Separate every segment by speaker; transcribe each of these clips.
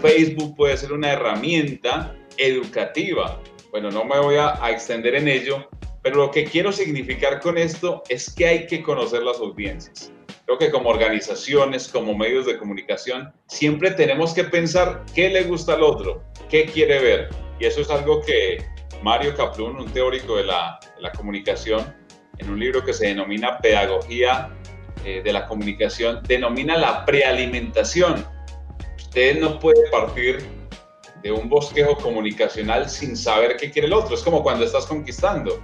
Speaker 1: Facebook puede ser una herramienta educativa. Bueno, no me voy a, extender en ello, pero lo que quiero significar con esto es que hay que conocer las audiencias. Creo que como organizaciones, como medios de comunicación, siempre tenemos que pensar qué le gusta al otro, qué quiere ver. Y eso es algo que Mario Kaplun, un teórico de la, la comunicación, en un libro que se denomina Pedagogía eh, de la Comunicación, denomina la prealimentación. Usted no puede partir de un bosquejo comunicacional sin saber qué quiere el otro. Es como cuando estás conquistando.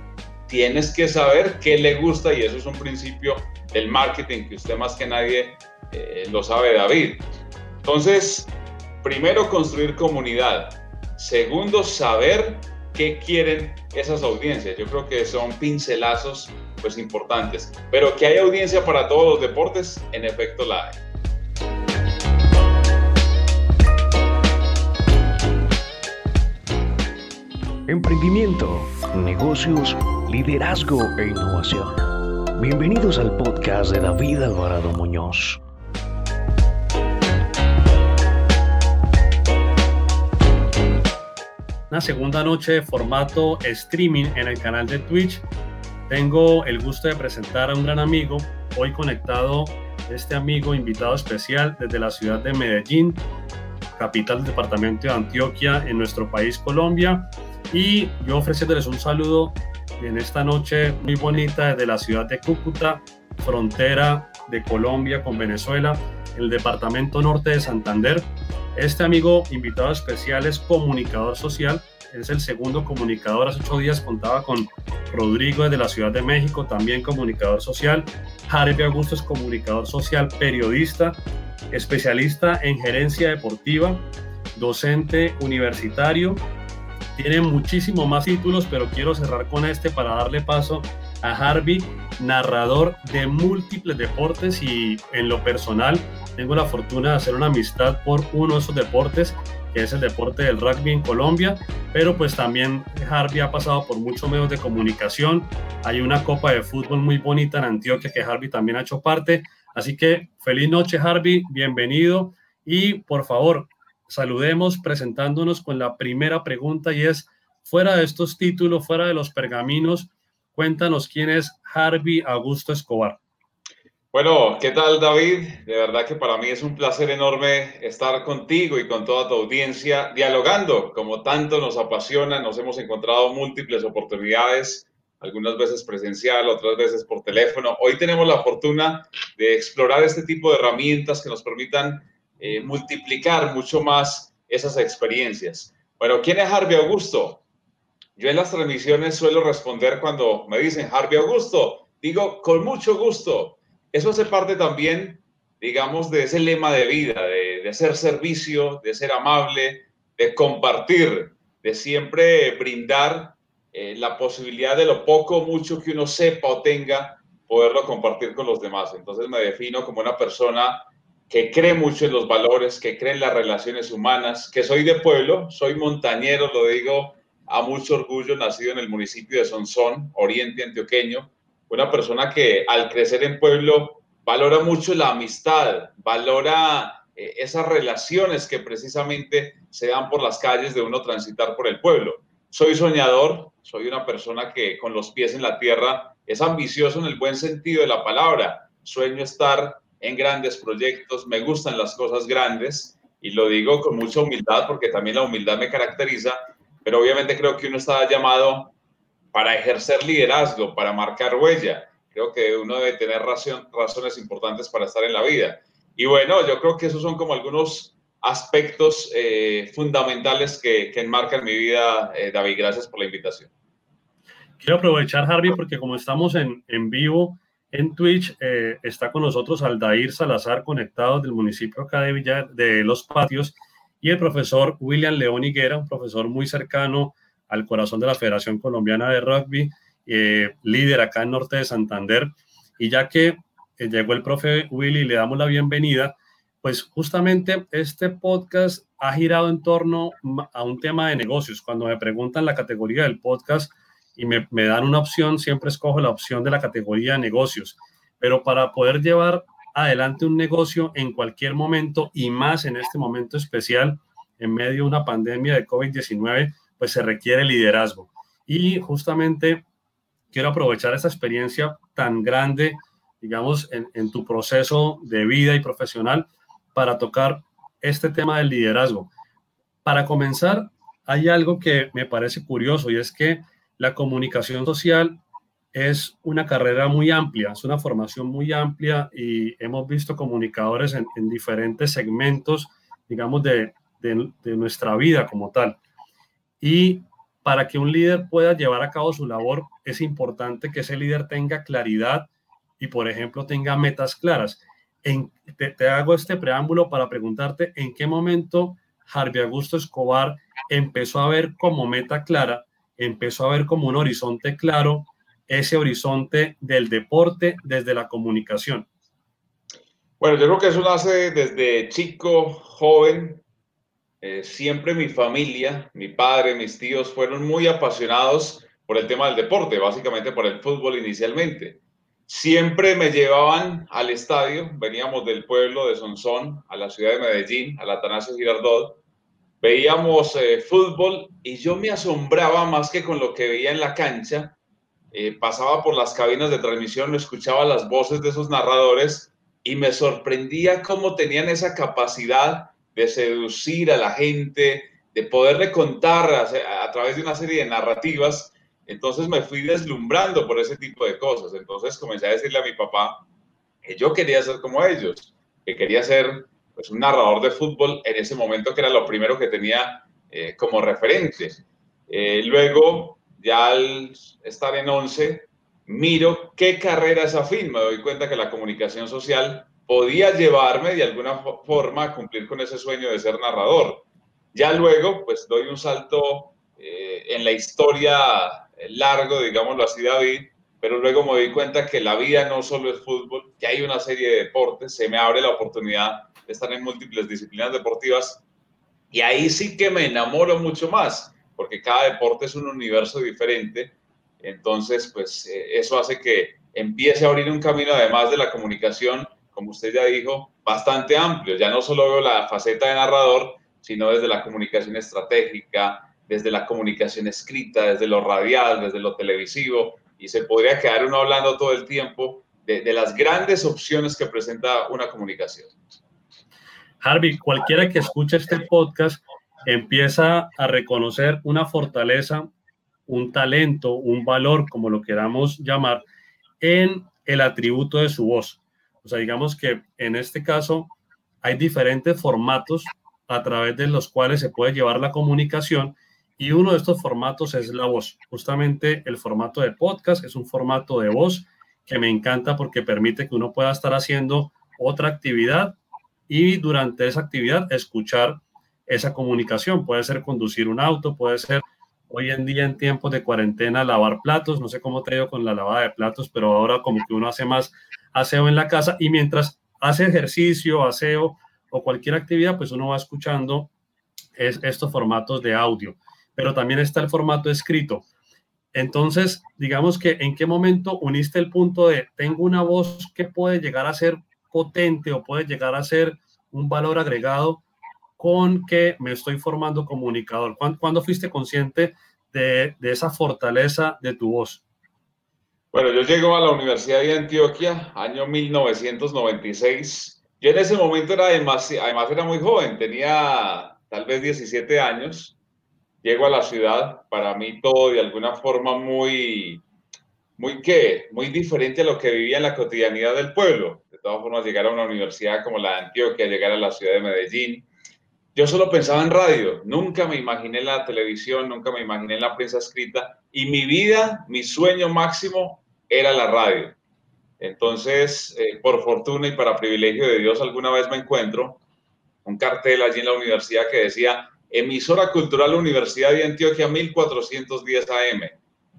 Speaker 1: Tienes que saber qué le gusta y eso es un principio del marketing que usted más que nadie eh, lo sabe, David. Entonces, primero construir comunidad. Segundo, saber qué quieren esas audiencias. Yo creo que son pincelazos pues importantes. Pero que hay audiencia para todos los deportes, en efecto la hay.
Speaker 2: Emprendimiento, negocios, liderazgo e innovación. Bienvenidos al podcast de David Alvarado Muñoz.
Speaker 3: Una segunda noche de formato streaming en el canal de Twitch. Tengo el gusto de presentar a un gran amigo, hoy conectado este amigo invitado especial desde la ciudad de Medellín, capital del departamento de Antioquia en nuestro país Colombia. Y yo ofreciéndoles un saludo en esta noche muy bonita desde la ciudad de Cúcuta, frontera de Colombia con Venezuela, el departamento norte de Santander. Este amigo invitado especial es comunicador social, es el segundo comunicador. Hace ocho días contaba con Rodrigo de la Ciudad de México, también comunicador social. Harvey Augusto es comunicador social, periodista, especialista en gerencia deportiva, docente universitario. Tiene muchísimos más títulos, pero quiero cerrar con este para darle paso a Harvey, narrador de múltiples deportes y en lo personal tengo la fortuna de hacer una amistad por uno de esos deportes, que es el deporte del rugby en Colombia, pero pues también Harvey ha pasado por muchos medios de comunicación. Hay una copa de fútbol muy bonita en Antioquia que Harvey también ha hecho parte. Así que feliz noche Harvey, bienvenido y por favor saludemos presentándonos con la primera pregunta y es, fuera de estos títulos, fuera de los pergaminos, cuéntanos quién es Harvey Augusto Escobar.
Speaker 1: Bueno, ¿qué tal David? De verdad que para mí es un placer enorme estar contigo y con toda tu audiencia dialogando, como tanto nos apasiona, nos hemos encontrado múltiples oportunidades, algunas veces presencial, otras veces por teléfono. Hoy tenemos la fortuna de explorar este tipo de herramientas que nos permitan eh, multiplicar mucho más esas experiencias. Bueno, ¿quién es Harvey Augusto? Yo en las transmisiones suelo responder cuando me dicen Harvey Augusto, digo con mucho gusto eso hace parte también, digamos, de ese lema de vida, de, de hacer servicio, de ser amable, de compartir, de siempre brindar eh, la posibilidad de lo poco o mucho que uno sepa o tenga, poderlo compartir con los demás. Entonces me defino como una persona que cree mucho en los valores, que cree en las relaciones humanas, que soy de pueblo, soy montañero, lo digo a mucho orgullo, nacido en el municipio de Sonsón, oriente antioqueño, una persona que al crecer en pueblo valora mucho la amistad, valora eh, esas relaciones que precisamente se dan por las calles de uno transitar por el pueblo. Soy soñador, soy una persona que con los pies en la tierra es ambicioso en el buen sentido de la palabra. Sueño estar en grandes proyectos, me gustan las cosas grandes y lo digo con mucha humildad porque también la humildad me caracteriza, pero obviamente creo que uno está llamado para ejercer liderazgo, para marcar huella. Creo que uno debe tener razones importantes para estar en la vida. Y bueno, yo creo que esos son como algunos aspectos eh, fundamentales que, que, enmarcan mi vida, eh, David. Gracias por la invitación.
Speaker 3: Quiero aprovechar, Harvey, porque como estamos en, en vivo en Twitch, eh, está con nosotros Aldair Salazar, conectado del municipio acá de, Villa, de Los Patios, y el profesor William León Higuera, un profesor muy cercano al corazón de la Federación Colombiana de Rugby, eh, líder acá en Norte de Santander. Y ya que eh, llegó el profe Willy le damos la bienvenida, pues justamente este podcast ha girado en torno a un tema de negocios. Cuando me preguntan la categoría del podcast y me, me dan una opción, siempre escojo la opción de la categoría de negocios. Pero para poder llevar adelante un negocio en cualquier momento y más en este momento especial, en medio de una pandemia de COVID-19, pues se requiere liderazgo. Y justamente quiero aprovechar esta experiencia tan grande, digamos, en, en tu proceso de vida y profesional para tocar este tema del liderazgo. Para comenzar, hay algo que me parece curioso y es que la comunicación social es una carrera muy amplia, es una formación muy amplia y hemos visto comunicadores en, diferentes segmentos, digamos, de, de, nuestra vida como tal. Y para que un líder pueda llevar a cabo su labor, es importante que ese líder tenga claridad y, por ejemplo, tenga metas claras. En, te, te hago este preámbulo para preguntarte en qué momento Harvey Augusto Escobar empezó a ver como meta clara, empezó a ver como un horizonte claro ese horizonte del deporte desde la comunicación?
Speaker 1: Bueno, yo creo que eso nace desde chico, joven. Eh, siempre mi familia, mi padre, mis tíos fueron muy apasionados por el tema del deporte, básicamente por el fútbol inicialmente. Siempre me llevaban al estadio, veníamos del pueblo de Sonsón a la ciudad de Medellín, al Atanasio Girardot, veíamos eh, fútbol y yo me asombraba más que con lo que veía en la cancha, eh, pasaba por las cabinas de transmisión, escuchaba las voces de esos narradores y me sorprendía cómo tenían esa capacidad de seducir a la gente, de poderle contar a, través de una serie de narrativas. Entonces me fui deslumbrando por ese tipo de cosas. Entonces comencé a decirle a mi papá que yo quería ser como ellos, que quería ser pues, un narrador de fútbol en ese momento, que era lo primero que tenía eh, como referente. Eh, luego ya al estar en 11, miro qué carrera es afín. Me doy cuenta que la comunicación social podía llevarme de alguna forma a cumplir con ese sueño de ser narrador. Ya luego, pues doy un salto eh, en la historia largo, digámoslo así, David, pero luego me doy cuenta que la vida no solo es fútbol, que hay una serie de deportes, se me abre la oportunidad estar en múltiples disciplinas deportivas y ahí sí que me enamoro mucho más porque cada deporte es un universo diferente. Entonces, pues eh, eso hace que empiece a abrir un camino, además de la comunicación, como usted ya dijo, bastante amplio. Ya no solo veo la faceta de narrador, sino desde la comunicación estratégica, desde la comunicación escrita, desde lo radial, desde lo televisivo, y se podría quedar uno hablando todo el tiempo de, de las grandes opciones que presenta una comunicación.
Speaker 3: Harvey, cualquiera que escuche este podcast empieza a reconocer una fortaleza, un talento, un valor, como lo queramos llamar, en el atributo de su voz. O sea, digamos que en este caso hay diferentes formatos a través de los cuales se puede llevar la comunicación y uno de estos formatos es la voz. Justamente el formato de podcast es un formato de voz que me encanta porque permite que uno pueda estar haciendo otra actividad y durante esa actividad escuchar esa comunicación. Puede ser conducir un auto, puede ser hoy en día en tiempos de cuarentena lavar platos. No sé cómo te digo con la lavada de platos, pero ahora como que uno hace más aseo en la casa y mientras hace ejercicio, aseo o cualquier actividad, pues uno va escuchando estos formatos de audio. Pero también está el formato escrito. Entonces, digamos que en qué momento uniste el punto de tengo una voz que puede llegar a ser potente o puede llegar a ser un valor agregado con que me estoy formando comunicador? ¿Cuándo, fuiste consciente de, esa fortaleza de tu voz?
Speaker 1: Bueno, yo llego a la Universidad de Antioquia, año 1996. Yo en ese momento era demasiado, además era muy joven, tenía tal vez 17 años. Llego a la ciudad, para mí todo de alguna forma muy, muy qué, muy diferente a lo que vivía en la cotidianidad del pueblo. De todas formas, llegar a una universidad como la de Antioquia, llegar a la ciudad de Medellín, yo solo pensaba en radio, nunca me imaginé la televisión, nunca me imaginé la prensa escrita y mi vida, mi sueño máximo era la radio. Entonces, eh, por fortuna y para privilegio de Dios, alguna vez me encuentro un cartel allí en la universidad que decía emisora cultural Universidad de Antioquia 1410 AM.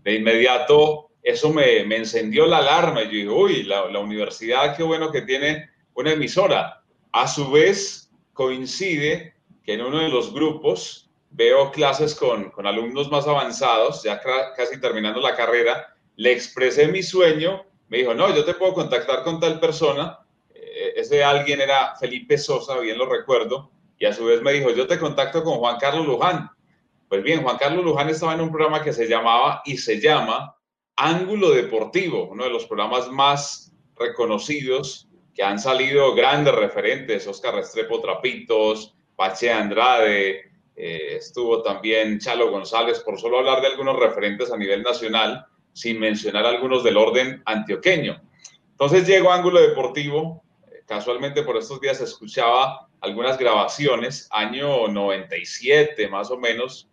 Speaker 1: De inmediato, eso me, encendió la alarma. Yo dije, uy, la, la universidad, qué bueno que tiene una emisora. A su vez, coincide que en uno de los grupos veo clases con, con alumnos más avanzados, ya casi terminando la carrera, le expresé mi sueño, me dijo, no, yo te puedo contactar con tal persona, eh, ese alguien era Felipe Sosa, bien lo recuerdo, y a su vez me dijo, yo te contacto con Juan Carlos Luján. Pues bien, Juan Carlos Luján estaba en un programa que se llamaba y se llama Ángulo Deportivo, uno de los programas más reconocidos que han salido grandes referentes, Oscar Restrepo Trapitos, Pache Andrade, eh, estuvo también Chalo González, por solo hablar de algunos referentes a nivel nacional, sin mencionar algunos del orden antioqueño. Entonces llegó Ángulo Deportivo, eh, casualmente por estos días escuchaba algunas grabaciones, año 97 más o menos,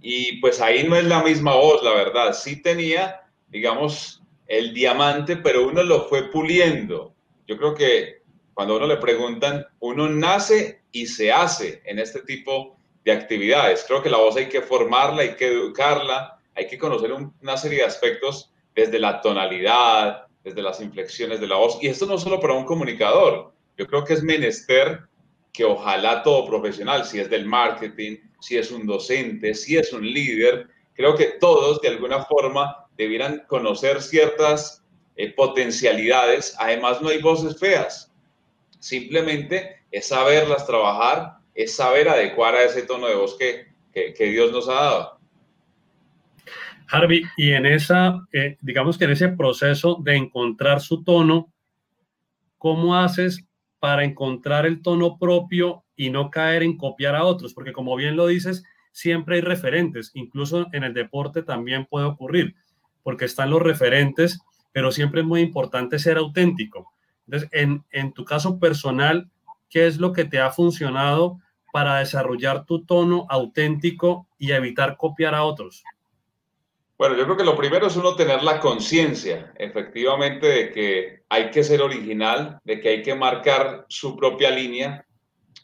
Speaker 1: y pues ahí no es la misma voz, la verdad, sí tenía, digamos, el diamante, pero uno lo fue puliendo. Yo creo que cuando uno le preguntan, uno nace y se hace en este tipo de actividades. Creo que la voz hay que formarla, hay que educarla, hay que conocer una serie de aspectos desde la tonalidad, desde las inflexiones de la voz. Y esto no solo para un comunicador. Yo creo que es menester que ojalá todo profesional, si es del marketing, si es un docente, si es un líder, creo que todos de alguna forma debieran conocer ciertas eh, potencialidades. Además, no hay voces feas. Simplemente es saberlas trabajar, es saber adecuar a ese tono de voz que, que, Dios nos ha dado.
Speaker 3: Harvey, y en esa, eh, digamos que en ese proceso de encontrar su tono, ¿cómo haces para encontrar el tono propio y no caer en copiar a otros? Porque como bien lo dices, siempre hay referentes, incluso en el deporte también puede ocurrir, porque están los referentes, pero siempre es muy importante ser auténtico. Entonces, en, en tu caso personal, ¿qué es lo que te ha funcionado para desarrollar tu tono auténtico y evitar copiar a otros?
Speaker 1: Bueno, yo creo que lo primero es uno tener la conciencia, efectivamente, de que hay que ser original, de que hay que marcar su propia línea.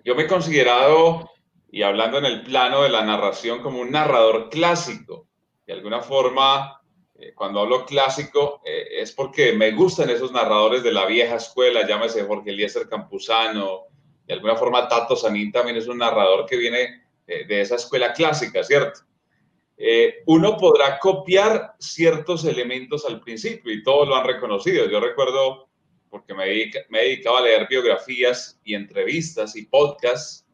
Speaker 1: Yo me he considerado, y hablando en el plano de la narración, como un narrador clásico. De alguna forma, eh, cuando hablo clásico, eh, es porque me gustan esos narradores de la vieja escuela, llámese Jorge Eliezer Campuzano, de alguna forma Tato Sanín también es un narrador que viene de esa escuela clásica, ¿cierto? Eh, uno podrá copiar ciertos elementos al principio y todos lo han reconocido. Yo recuerdo, porque me, me he dedicado a leer biografías y entrevistas y podcasts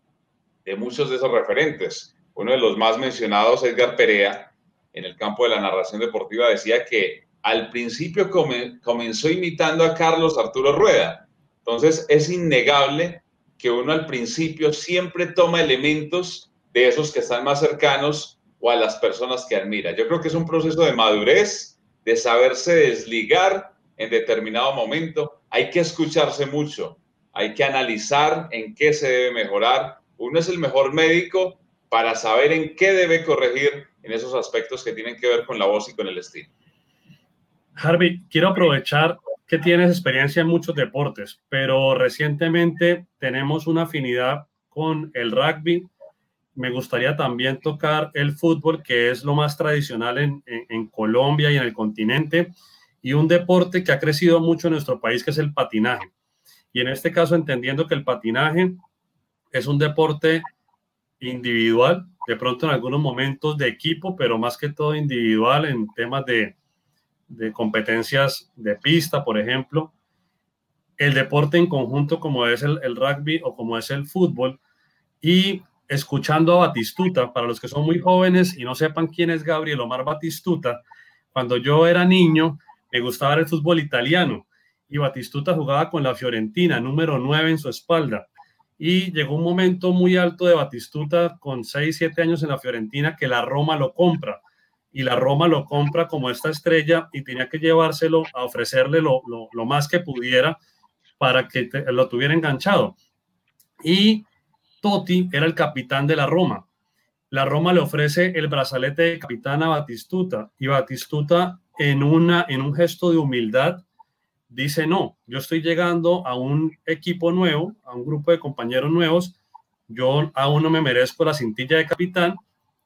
Speaker 1: de muchos de esos referentes. Uno de los más mencionados, Edgar Perea, en el campo de la narración deportiva, decía que al principio comenzó imitando a Carlos Arturo Rueda. Entonces es innegable que uno al principio siempre toma elementos de esos que están más cercanos o a las personas que admira. Yo creo que es un proceso de madurez, de saberse desligar en determinado momento. Hay que escucharse mucho, hay que analizar en qué se debe mejorar. Uno es el mejor médico para saber en qué debe corregir en esos aspectos que tienen que ver con la voz y con el estilo.
Speaker 3: Harvey, quiero aprovechar que tienes experiencia en muchos deportes, pero recientemente tenemos una afinidad con el rugby me gustaría también tocar el fútbol, que es lo más tradicional en, en, Colombia y en el continente, y un deporte que ha crecido mucho en nuestro país, que es el patinaje. Y en este caso, entendiendo que el patinaje es un deporte individual, de pronto en algunos momentos de equipo, pero más que todo individual en temas de, de competencias de pista, por ejemplo. El deporte en conjunto, como es el, el rugby o como es el fútbol, y escuchando a Batistuta, para los que son muy jóvenes y no sepan quién es Gabriel Omar Batistuta, cuando yo era niño me gustaba el fútbol italiano y Batistuta jugaba con la Fiorentina, número 9 en su espalda. Y llegó un momento muy alto de Batistuta con 6, 7 años en la Fiorentina que la Roma lo compra. Y la Roma lo compra como esta estrella y tenía que llevárselo a ofrecerle lo, lo, más que pudiera para que lo tuviera enganchado. Y Totti era el capitán de la Roma. La Roma le ofrece el brazalete de capitán a Batistuta y Batistuta en, una, en un gesto de humildad dice, no, yo estoy llegando a un equipo nuevo, a un grupo de compañeros nuevos, yo aún no me merezco la cintilla de capitán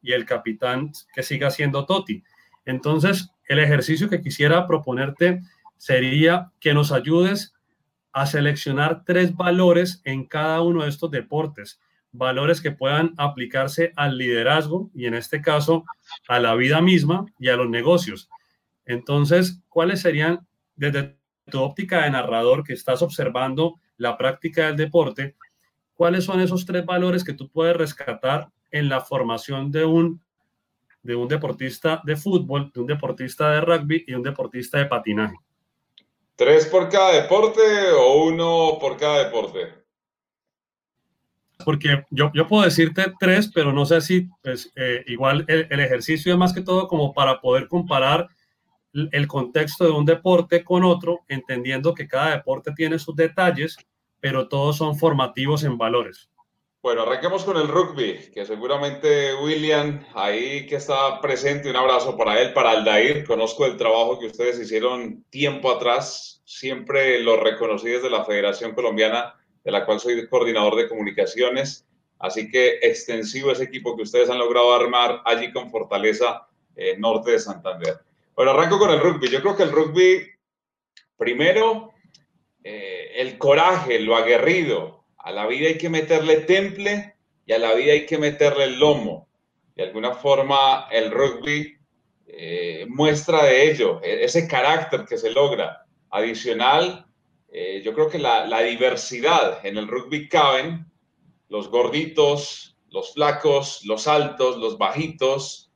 Speaker 3: y el capitán que siga siendo Totti. Entonces, el ejercicio que quisiera proponerte sería que nos ayudes a seleccionar tres valores en cada uno de estos deportes valores que puedan aplicarse al liderazgo y en este caso a la vida misma y a los negocios. Entonces, ¿cuáles serían desde tu óptica de narrador que estás observando la práctica del deporte? ¿cuáles son esos tres valores que tú puedes rescatar en la formación de un, de un deportista de fútbol, de un deportista de rugby y un deportista de patinaje?
Speaker 1: ¿Tres por cada deporte o uno por cada deporte?
Speaker 3: Porque yo, yo puedo decirte tres, pero no sé si, pues, eh, igual el, el, ejercicio es más que todo como para poder comparar el contexto de un deporte con otro, entendiendo que cada deporte tiene sus detalles, pero todos son formativos en valores.
Speaker 1: Bueno, arranquemos con el rugby, que seguramente William, ahí que está presente, un abrazo para él, para Aldair. Conozco el trabajo que ustedes hicieron tiempo atrás, siempre lo reconocí desde la Federación Colombiana, de la cual soy coordinador de comunicaciones. Así que extensivo ese equipo que ustedes han logrado armar allí con Fortaleza eh, Norte de Santander. Bueno, arranco con el rugby. Yo creo que el rugby, primero, eh, el coraje, lo aguerrido. A la vida hay que meterle temple y a la vida hay que meterle el lomo. De alguna forma, el rugby eh, muestra de ello, e-, ese carácter que se logra. Adicional, eh, yo creo que la, la, diversidad en el rugby caben los gorditos, los flacos, los altos, los bajitos.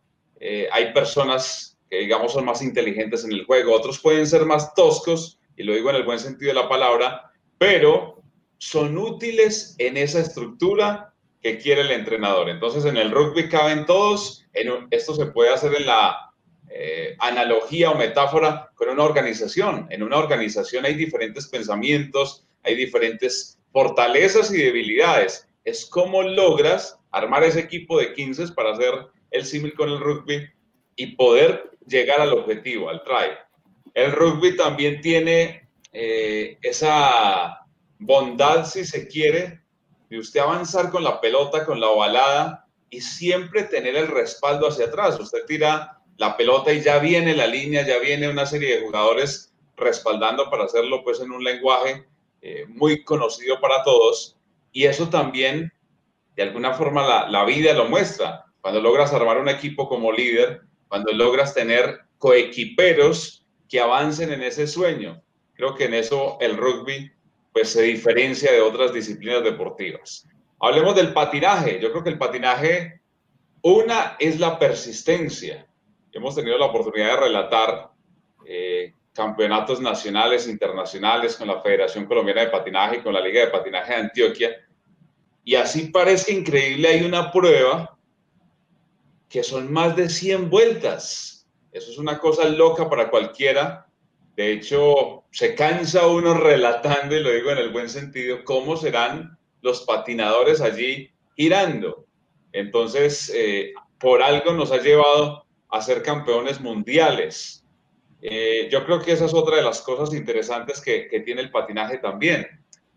Speaker 1: hay personas que digamos son más inteligentes en el juego, otros pueden ser más toscos, y lo digo en el buen sentido de la palabra, pero son útiles en esa estructura que quiere el entrenador. Entonces en el rugby caben todos, en esto se puede hacer en la eh, analogía o metáfora con una organización. En una organización hay diferentes pensamientos, hay diferentes fortalezas y debilidades. Es cómo logras armar ese equipo de 15 para hacer el símil con el rugby y poder llegar al objetivo, al try. El rugby también tiene eh, esa bondad, si se quiere, de usted avanzar con la pelota, con la ovalada y siempre tener el respaldo hacia atrás. Usted tira la pelota y ya viene la línea, ya viene una serie de jugadores respaldando para hacerlo pues en un lenguaje eh, muy conocido para todos. Y eso también, de alguna forma, la, la vida lo muestra. Cuando logras armar un equipo como líder, cuando logras tener coequiperos que avancen en ese sueño. Creo que en eso el rugby pues se diferencia de otras disciplinas deportivas. Hablemos del patinaje. Yo creo que el patinaje, una es la persistencia. Hemos tenido la oportunidad de relatar eh, campeonatos nacionales, internacionales con la Federación Colombiana de Patinaje y con la Liga de Patinaje de Antioquia. Y así parece increíble, hay una prueba que son más de 100 vueltas. Eso es una cosa loca para cualquiera. De hecho, se cansa uno relatando, y lo digo en el buen sentido, cómo serán los patinadores allí girando. Entonces, eh, por algo nos ha llevado a ser campeones mundiales. Eh, yo creo que esa es otra de las cosas interesantes que, que tiene el patinaje también.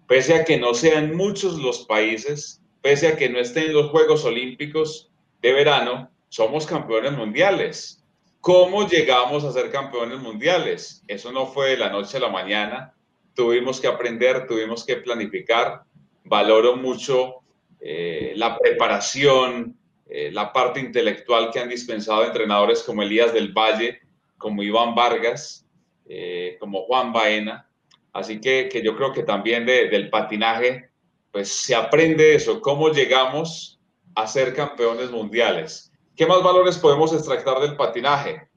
Speaker 1: Pese a que no sean muchos los países, pese a que no estén los Juegos Olímpicos de verano, somos campeones mundiales. ¿Cómo llegamos a ser campeones mundiales? Eso no fue de la noche a la mañana. Tuvimos que aprender, tuvimos que planificar. Valoro mucho eh, la preparación, eh, la parte intelectual que han dispensado entrenadores como Elías del Valle, como Iván Vargas, eh, como Juan Baena. Así que, que yo creo que también del patinaje, pues se aprende eso, cómo llegamos a ser campeones mundiales. ¿Qué más valores podemos extractar del patinaje?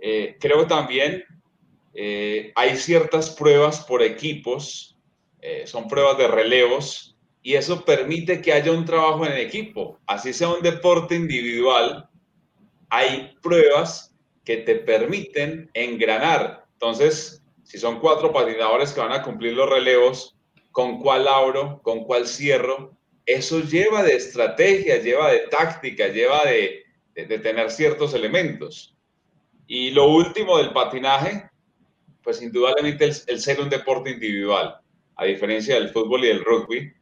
Speaker 1: Eh, creo también eh, hay ciertas pruebas por equipos, son pruebas de relevos, y eso permite que haya un trabajo en equipo. Así sea un deporte individual, hay pruebas que te permiten engranar. Entonces, si son cuatro patinadores que van a cumplir los relevos, ¿con cuál abro? ¿Con cuál cierro? eso lleva de estrategia, lleva de táctica, lleva de, tener ciertos elementos. Y lo último del patinaje, pues indudablemente el, ser un deporte individual, a diferencia del fútbol y del rugby,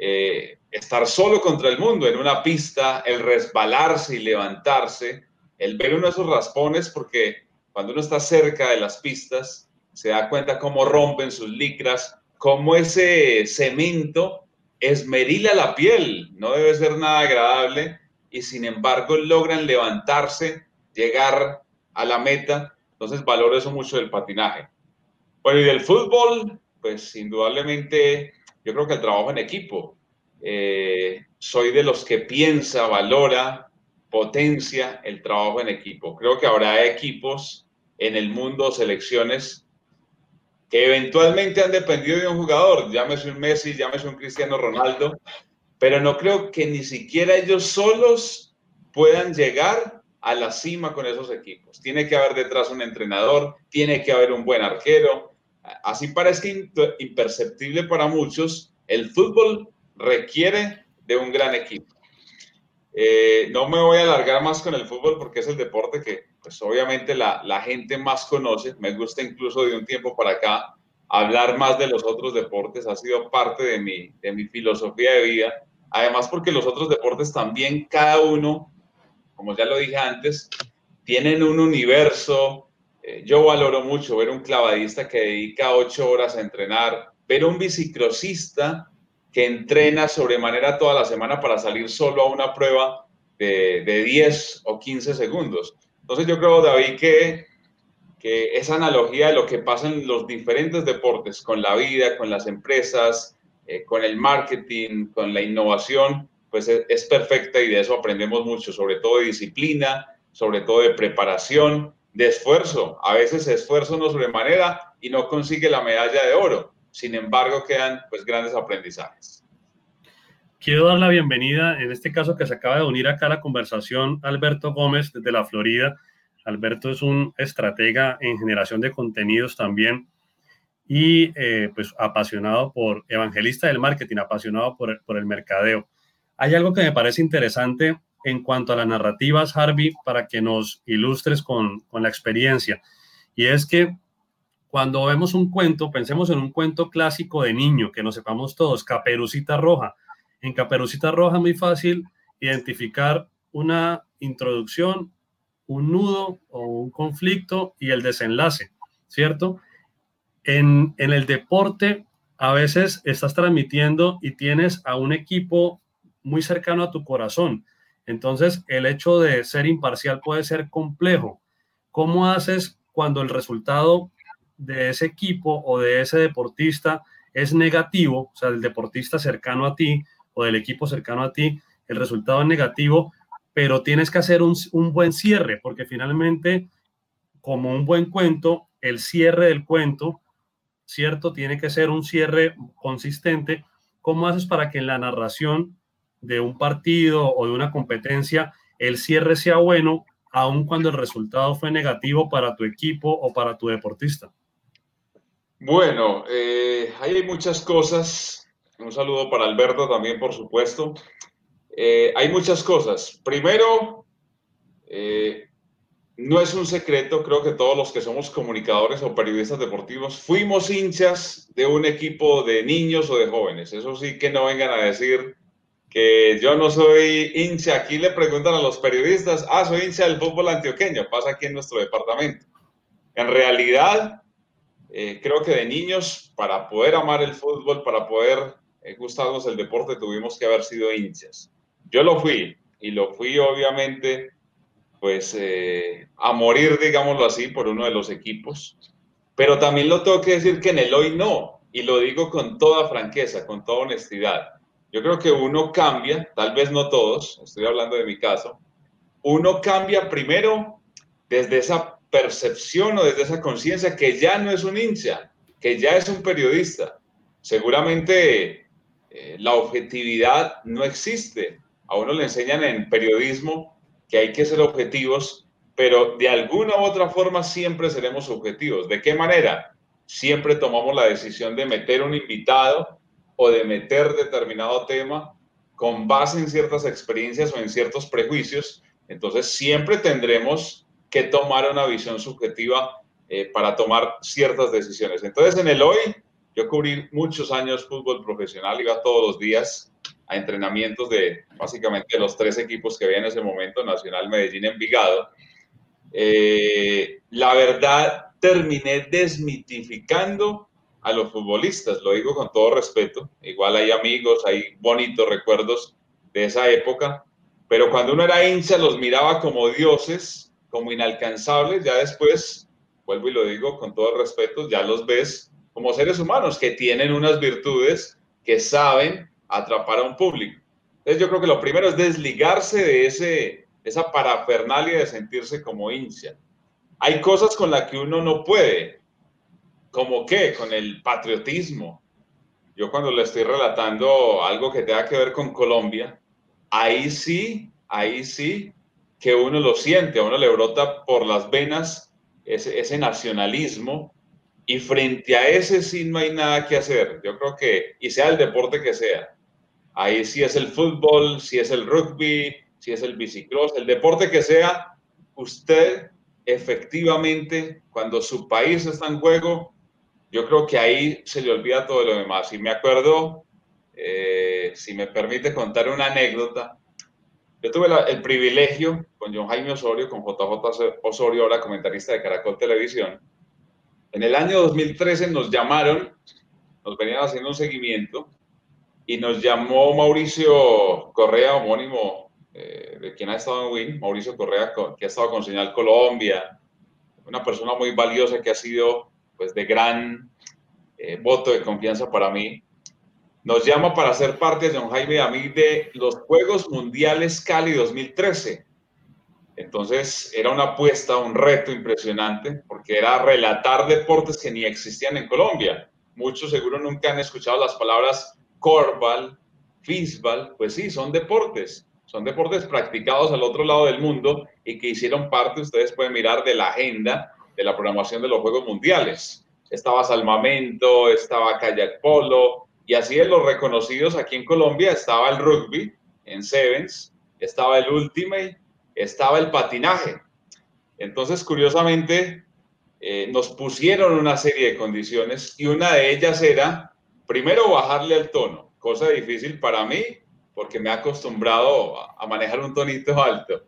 Speaker 1: eh, estar solo contra el mundo en una pista, el resbalarse y levantarse, el ver uno de esos raspones, porque cuando uno está cerca de las pistas, se da cuenta cómo rompen sus licras, cómo ese cemento esmerila la piel, no debe ser nada agradable y sin embargo logran levantarse, llegar a la meta. Entonces valoro eso mucho del patinaje. Bueno, y del fútbol, pues indudablemente yo creo que el trabajo en equipo. eh, soy de los que piensa, valora, potencia el trabajo en equipo. Creo que habrá equipos en el mundo, selecciones, que eventualmente han dependido de un jugador, llámese un Messi, llámese un Cristiano Ronaldo, pero no creo que ni siquiera ellos solos puedan llegar a la cima con esos equipos. Tiene que haber detrás un entrenador, tiene que haber un buen arquero. Así parece imperceptible para muchos, el fútbol requiere de un gran equipo. Eh, no me voy a alargar más con el fútbol porque es el deporte que, pues obviamente la, la, gente más conoce. Me gusta incluso de un tiempo para acá hablar más de los otros deportes. Ha sido parte de mi, de mi filosofía de vida. Además porque los otros deportes también, cada uno, como ya lo dije antes, tienen un universo. Eh, yo valoro mucho ver un clavadista que dedica ocho horas a entrenar, ver un bicicrosista que entrena sobremanera toda la semana para salir solo a una prueba de, de 10 o 15 segundos. Entonces yo creo, David, que, que esa analogía de lo que pasa en los diferentes deportes, con la vida, con las empresas, eh, con el marketing, con la innovación, pues es, es, perfecta y de eso aprendemos mucho, sobre todo de disciplina, sobre todo de preparación, de esfuerzo. A veces esfuerzo no sobremanera y no consigue la medalla de oro sin embargo, quedan pues grandes aprendizajes.
Speaker 3: Quiero dar la bienvenida, en este caso que se acaba de unir acá a la conversación, Alberto Gómez desde la Florida. Alberto es un estratega en generación de contenidos también y eh, pues apasionado por, evangelista del marketing, apasionado por, por el mercadeo. Hay algo que me parece interesante en cuanto a las narrativas, Harvey, para que nos ilustres con, con la experiencia. Y es que cuando vemos un cuento, pensemos en un cuento clásico de niño, que nos sepamos todos, Caperucita Roja. En Caperucita Roja es muy fácil identificar una introducción, un nudo o un conflicto y el desenlace, ¿cierto? En, en el deporte a veces estás transmitiendo y tienes a un equipo muy cercano a tu corazón. Entonces, el hecho de ser imparcial puede ser complejo. ¿Cómo haces cuando el resultado de ese equipo o de ese deportista es negativo, o sea, el deportista cercano a ti o del equipo cercano a ti, el resultado es negativo, pero tienes que hacer un, buen cierre, porque finalmente, como un buen cuento, el cierre del cuento, ¿cierto? Tiene que ser un cierre consistente. ¿Cómo haces para que en la narración de un partido o de una competencia el cierre sea bueno, aun cuando el resultado fue negativo para tu equipo o para tu deportista?
Speaker 1: Bueno, eh, hay muchas cosas. Un saludo para Alberto también, por supuesto. Eh, hay muchas cosas. Primero, eh, no es un secreto, creo que todos los que somos comunicadores o periodistas deportivos fuimos hinchas de un equipo de niños o de jóvenes. Eso sí que no vengan a decir que yo no soy hincha. Aquí le preguntan a los periodistas, ah, soy hincha del fútbol antioqueño, pasa aquí en nuestro departamento. En realidad, eh, creo que de niños, para poder amar el fútbol, para poder eh, gustarnos el deporte, tuvimos que haber sido hinchas. Yo lo fui, y lo fui obviamente, pues, eh, a morir, digámoslo así, por uno de los equipos. Pero también lo tengo que decir que en el hoy no, y lo digo con toda franqueza, con toda honestidad. Yo creo que uno cambia, tal vez no todos, estoy hablando de mi caso, uno cambia primero desde esa percepción o desde esa conciencia que ya no es un hincha, que ya es un periodista. Seguramente eh, la objetividad no existe. A uno le enseñan en periodismo que hay que ser objetivos, pero de alguna u otra forma siempre seremos objetivos. ¿De qué manera? Siempre tomamos la decisión de meter un invitado o de meter determinado tema con base en ciertas experiencias o en ciertos prejuicios. Entonces siempre tendremos que tomar una visión subjetiva eh, para tomar ciertas decisiones. Entonces, en el hoy, yo cubrí muchos años fútbol profesional, iba todos los días a entrenamientos de básicamente los tres equipos que había en ese momento, Nacional, Medellín, Envigado. Eh, la verdad, terminé desmitificando a los futbolistas, lo digo con todo respeto. Igual hay amigos, hay bonitos recuerdos de esa época, pero cuando uno era hincha los miraba como dioses como inalcanzables, ya después, vuelvo y lo digo con todo respeto, ya los ves como seres humanos que tienen unas virtudes, que saben atrapar a un público. Entonces yo creo que lo primero es desligarse de ese, esa parafernalia de sentirse como hincha. Hay cosas con las que uno no puede, como qué, con el patriotismo. Yo cuando le estoy relatando algo que tenga que ver con Colombia, ahí sí, ahí sí que uno lo siente, a uno le brota por las venas ese, nacionalismo y frente a ese sí no hay nada que hacer. Yo creo que, y sea el deporte que sea, ahí sí es el fútbol, si es el rugby, si es el bicicross, el deporte que sea, usted efectivamente, cuando su país está en juego, yo creo que ahí se le olvida todo lo demás. Y me acuerdo, eh, si me permite contar una anécdota, yo tuve el privilegio con John Jaime Osorio, con JJ Osorio, ahora comentarista de Caracol Televisión. En el año 2013 nos llamaron, nos venían haciendo un seguimiento y nos llamó Mauricio Correa, homónimo eh, de quien ha estado en Win, Mauricio Correa, que ha estado con Señal Colombia, una persona muy valiosa que ha sido pues de gran eh, voto de confianza para mí nos llama para ser parte Don Jaime a mí de los Juegos Mundiales Cali 2013. Entonces era una apuesta, un reto impresionante, porque era relatar deportes que ni existían en Colombia. Muchos seguro nunca han escuchado las palabras corbal, fisbal, pues sí, son deportes, son deportes practicados al otro lado del mundo y que hicieron parte, ustedes pueden mirar, de la agenda de la programación de los Juegos Mundiales. Estaba salmamento, estaba kayak polo, y así de los reconocidos aquí en Colombia estaba el rugby en Sevens, estaba el ultimate, estaba el patinaje. Entonces, curiosamente, eh, nos pusieron una serie de condiciones y una de ellas era, primero, bajarle el tono, cosa difícil para mí porque me he acostumbrado a manejar un tonito alto.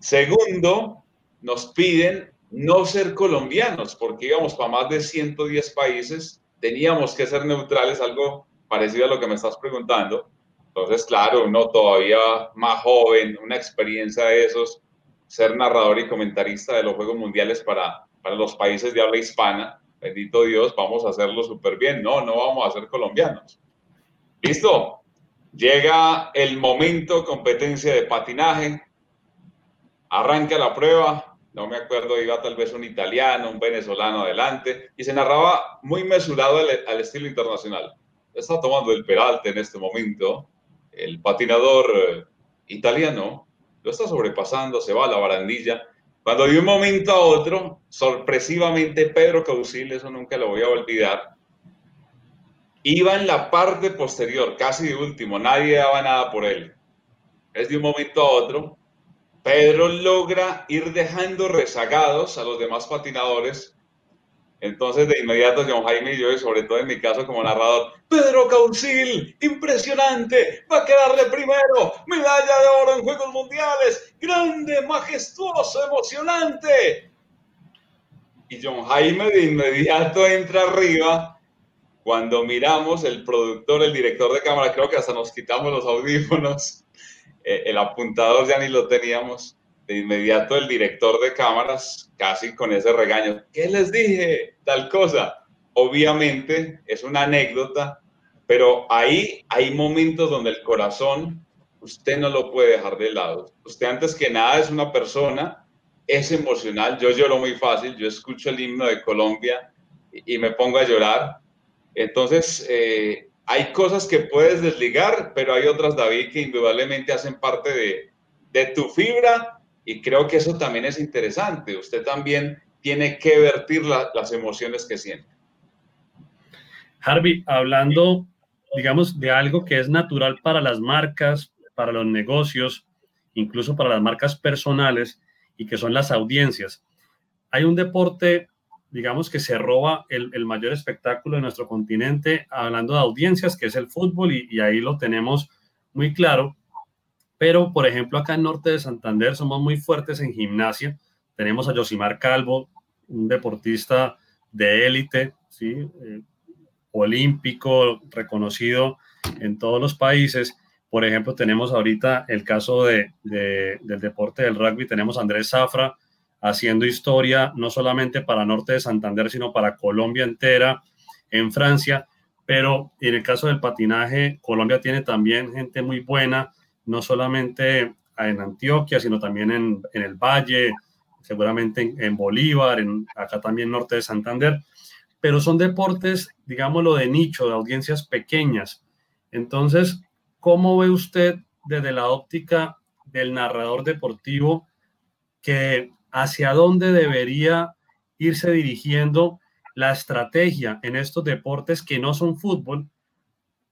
Speaker 1: Segundo, nos piden no ser colombianos porque íbamos para más de 110 países teníamos que ser neutrales, algo parecido a lo que me estás preguntando. Entonces, claro, uno todavía más joven, una experiencia de esos, ser narrador y comentarista de los Juegos Mundiales para, para los países de habla hispana, bendito Dios, vamos a hacerlo súper bien. No, no vamos a ser colombianos. ¿Listo? Llega el momento, competencia de patinaje, arranca la prueba, no me acuerdo, iba tal vez un italiano, un venezolano adelante, y se narraba muy mesurado al, estilo internacional. Está tomando el peralte en este momento, el patinador eh, italiano lo está sobrepasando, se va a la barandilla. Cuando de un momento a otro, sorpresivamente, Pedro Causil, eso nunca lo voy a olvidar, iba en la parte posterior, casi de último, nadie daba nada por él. Es de un momento a otro, Pedro logra ir dejando rezagados a los demás patinadores. Entonces, de inmediato, John Jaime y yo, y sobre todo en mi caso como narrador, Pedro Caucil, impresionante, va a quedarle primero, medalla de oro en Juegos Mundiales, grande, majestuoso, emocionante. Y John Jaime de inmediato entra arriba. Cuando miramos, el productor, el director de cámara, creo que hasta nos quitamos los audífonos eh, el apuntador ya ni lo teníamos. De inmediato el director de cámaras, casi con ese regaño, ¿qué les dije? Tal cosa. Obviamente es una anécdota, pero ahí hay momentos donde el corazón usted no lo puede dejar de lado. Usted antes que nada es una persona, es emocional. Yo lloro muy fácil, yo escucho el himno de Colombia y, me pongo a llorar. Entonces, eh, hay cosas que puedes desligar, pero hay otras, David, que indudablemente hacen parte de, tu fibra y creo que eso también es interesante. Usted también tiene que vertir las emociones que siente.
Speaker 3: Harvey, hablando, digamos, de algo que es natural para las marcas, para los negocios, incluso para las marcas personales y que son las audiencias. Hay un deporte digamos que se roba el, mayor espectáculo de nuestro continente, hablando de audiencias, que es el fútbol, y, ahí lo tenemos muy claro. Pero, por ejemplo, acá en Norte de Santander somos muy fuertes en gimnasia. Tenemos a Josimar Calvo, un deportista de élite, ¿sí? Eh, olímpico, reconocido en todos los países. Por ejemplo, tenemos ahorita el caso de, del deporte del rugby, tenemos a Andrés Zafra, haciendo historia no solamente para Norte de Santander, sino para Colombia entera, en Francia. pero en el caso del patinaje, Colombia tiene también gente muy buena, no solamente en Antioquia, sino también en, el Valle, seguramente en, Bolívar, en, acá también norte de Santander, pero son deportes, digámoslo, de nicho, de audiencias pequeñas. Entonces, ¿cómo ve usted desde la óptica del narrador deportivo que hacia dónde debería irse dirigiendo la estrategia en estos deportes que no son fútbol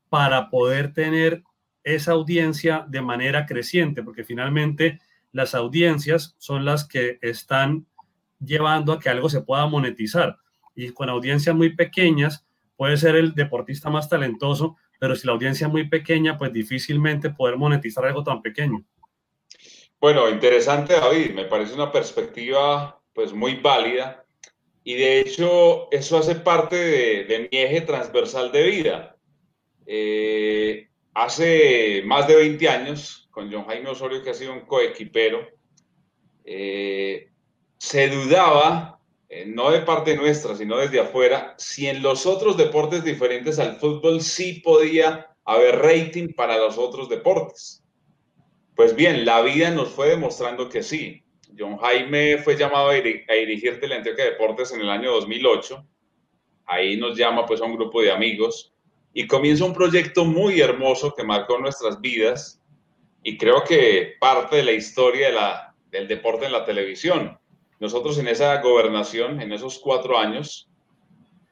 Speaker 3: para poder tener esa audiencia de manera creciente, porque finalmente las audiencias son las que están llevando a que algo se pueda monetizar. Y con audiencias muy pequeñas puede ser el deportista más talentoso, pero si la audiencia es muy pequeña, pues difícilmente poder monetizar algo tan pequeño.
Speaker 1: Bueno, interesante David, me parece una perspectiva pues muy válida y de hecho eso hace parte de, mi eje transversal de vida. Eh, hace más de 20 años, con John Jaime Osorio, que ha sido un coequipero, eh, se dudaba, eh, no de parte nuestra, sino desde afuera, si en los otros deportes diferentes al fútbol sí podía haber rating para los otros deportes. Pues bien, la vida nos fue demostrando que sí. John Jaime fue llamado a, dirigir Teleantioquia Deportes en el año 2008. Ahí nos llama pues a un grupo de amigos y comienza un proyecto muy hermoso que marcó nuestras vidas y creo que parte de la historia de del deporte en la televisión. Nosotros en esa gobernación, en esos cuatro años,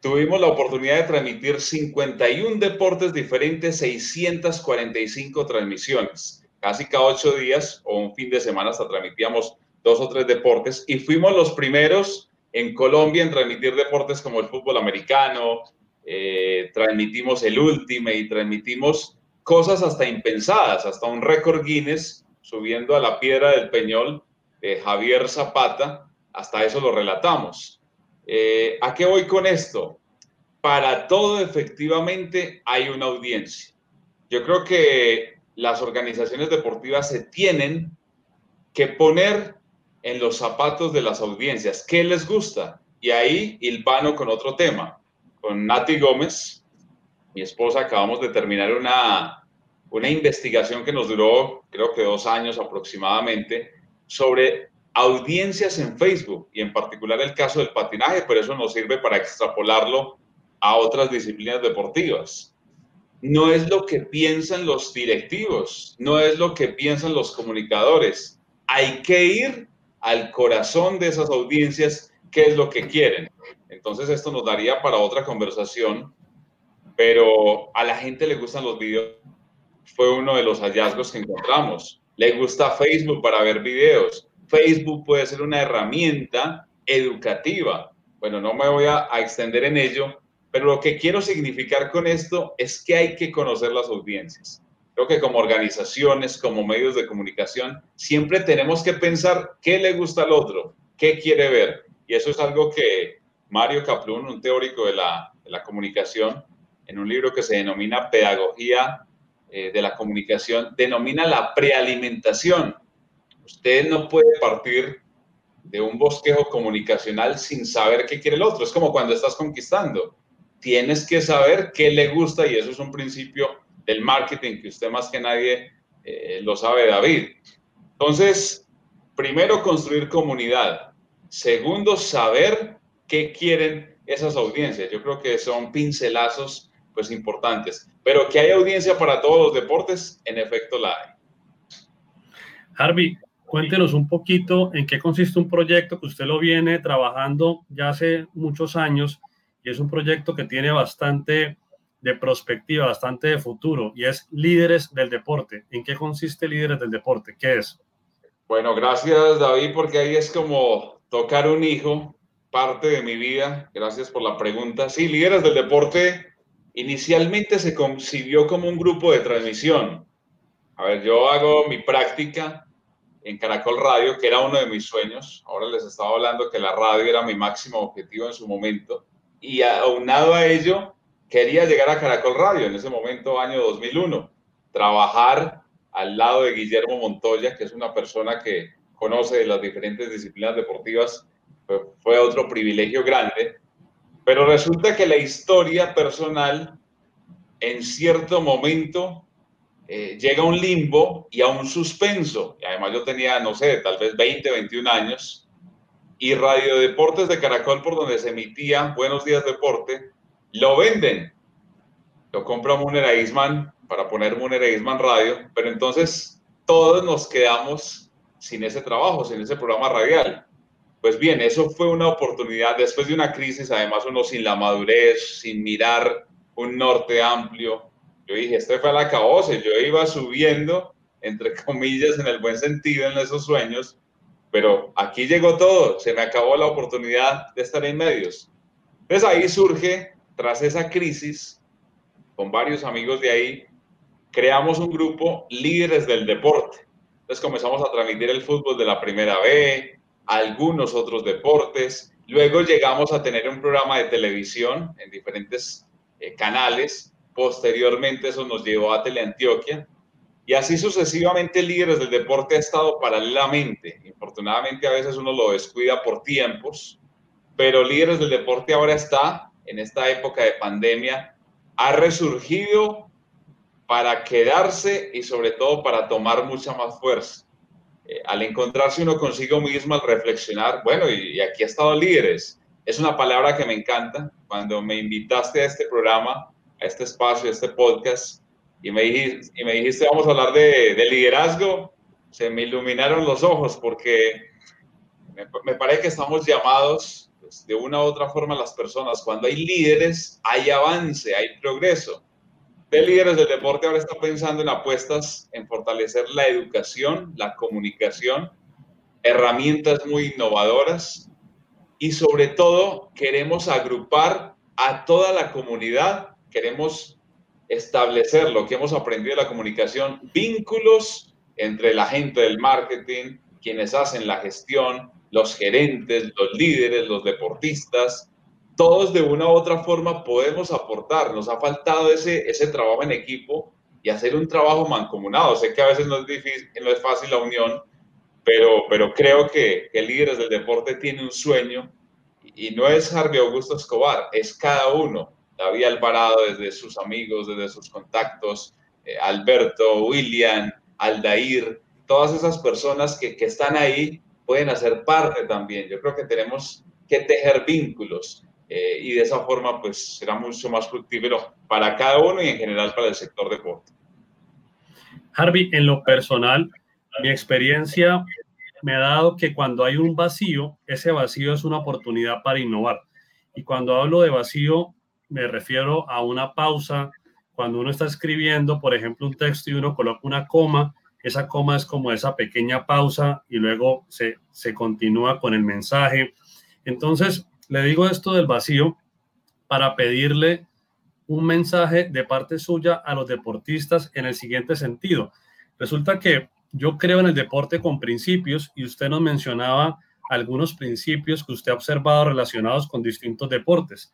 Speaker 1: tuvimos la oportunidad de transmitir 51 deportes diferentes, 645 transmisiones. Casi cada ocho días o un fin de semana hasta transmitíamos dos o tres deportes y fuimos los primeros en Colombia en transmitir deportes como el fútbol americano, eh, transmitimos el último y transmitimos cosas hasta impensadas, hasta un récord Guinness subiendo a la piedra del Peñol de Javier Zapata, hasta eso lo relatamos. Eh, ¿A qué voy con esto? Para todo efectivamente hay una audiencia. Yo creo que las organizaciones deportivas se tienen que poner en los zapatos de las audiencias. ¿Qué les gusta? Y ahí hilvano con otro tema con Nati Gómez, mi esposa, acabamos de terminar una, una investigación que nos duró creo que dos años aproximadamente sobre audiencias en Facebook y en particular el caso del patinaje, pero eso nos sirve para extrapolarlo a otras disciplinas deportivas. No es lo que piensan los directivos, no es lo que piensan los comunicadores. Hay que ir al corazón de esas audiencias, qué es lo que quieren. Entonces esto nos daría para otra conversación, pero a la gente le gustan los videos. Fue uno de los hallazgos que encontramos. Le gusta Facebook para ver videos. Facebook puede ser una herramienta educativa. Bueno, no me voy a, extender en ello, pero lo que quiero significar con esto es que hay que conocer las audiencias. Creo que como organizaciones, como medios de comunicación, siempre tenemos que pensar qué le gusta al otro, qué quiere ver. Y eso es algo que Mario Kaplun, un teórico de la, comunicación, en un libro que se denomina Pedagogía eh, de la Comunicación, denomina la prealimentación. Usted no puede partir de un bosquejo comunicacional sin saber qué quiere el otro. Es como cuando estás conquistando. Tienes que saber qué le gusta y eso es un principio del marketing que usted más que nadie eh, lo sabe, David. Entonces, primero, construir comunidad. Segundo, saber qué quieren esas audiencias. Yo creo que son pincelazos pues importantes, pero que hay audiencia para todos los deportes, en efecto la hay.
Speaker 3: Harvey, cuéntenos un poquito en qué consiste un proyecto que usted lo viene trabajando ya hace muchos años es un proyecto que tiene bastante de perspectiva, bastante de futuro y es Líderes del Deporte. ¿En qué consiste Líderes del Deporte? ¿Qué es?
Speaker 1: Bueno, gracias David, porque ahí es como tocar un hijo parte de mi vida. Gracias por la pregunta. Sí, Líderes del Deporte inicialmente se concibió como un grupo de transmisión. A ver, yo hago mi práctica en Caracol Radio, que era uno de mis sueños. Ahora les estaba hablando que la radio era mi máximo objetivo en su momento. Y aunado a ello, quería llegar a Caracol Radio en ese momento, año 2001. Trabajar al lado de Guillermo Montoya, que es una persona que conoce de las diferentes disciplinas deportivas fue otro privilegio grande, pero resulta que la historia personal en cierto momento eh, llega a un limbo y a un suspenso. Y además yo tenía, no sé, tal vez 20, 21 años. Y Radio Deportes de Caracol, por donde se emitía Buenos Días Deporte, lo venden. Lo compra Munera Isman para poner Munera Isman Radio. Pero entonces todos nos quedamos sin ese trabajo, sin ese programa radial. Pues bien, eso fue una oportunidad después de una crisis, además uno sin la madurez, sin mirar un norte amplio. Yo dije, este fue la acabose, yo iba subiendo, entre comillas, en el buen sentido en esos sueños, pero aquí llegó todo, se me acabó la oportunidad de estar en medios. Entonces ahí surge, tras esa crisis, con varios amigos de ahí, creamos un grupo líderes del deporte. Entonces comenzamos a transmitir el fútbol de la primera B, algunos otros deportes. Luego llegamos a tener un programa de televisión en diferentes eh, canales. Posteriormente eso nos llevó a Teleantioquia. Y así sucesivamente líderes del deporte ha estado paralelamente. Infortunadamente a veces uno lo descuida por tiempos, pero líderes del deporte ahora está, en esta época de pandemia, ha resurgido para quedarse y sobre todo para tomar mucha más fuerza. Eh, al encontrarse uno consigo mismo, al reflexionar, bueno, y, y, aquí ha estado líderes. Es una palabra que me encanta. Cuando me invitaste a este programa, a este espacio, a este podcast, y me dijiste, y me dijiste vamos a hablar de, de liderazgo, se me iluminaron los ojos porque me, me parece que estamos llamados pues, de una u otra forma las personas. Cuando hay líderes, hay avance, hay progreso. De líderes del deporte ahora está pensando en apuestas en fortalecer la educación, la comunicación, herramientas muy innovadoras y sobre todo queremos agrupar a toda la comunidad, queremos establecer lo que hemos aprendido de la comunicación, vínculos entre la gente del marketing, quienes hacen la gestión, los gerentes, los líderes, los deportistas, todos de una u otra forma podemos aportar. Nos ha faltado ese, ese trabajo en equipo y hacer un trabajo mancomunado. Sé que a veces no es, difícil, no es fácil la unión, pero, pero creo que, que líderes del deporte tienen un sueño y no es Harvey Augusto Escobar, es cada uno. David Alvarado desde sus amigos, desde sus contactos, eh, Alberto, William, Aldair, todas esas personas que, que están ahí pueden hacer parte también. Yo creo que tenemos que tejer vínculos eh, y de esa forma pues será mucho más fructífero para cada uno y en general para el sector deporte.
Speaker 3: Harvey, en lo personal, mi experiencia me ha dado que cuando hay un vacío, ese vacío es una oportunidad para innovar. Y cuando hablo de vacío, me refiero a una pausa. Cuando uno está escribiendo, por ejemplo, un texto y uno coloca una coma, esa coma es como esa pequeña pausa y luego se, se continúa con el mensaje. Entonces, le digo esto del vacío para pedirle un mensaje de parte suya a los deportistas en el siguiente sentido. Resulta que yo creo en el deporte con principios y usted nos mencionaba algunos principios que usted ha observado relacionados con distintos deportes.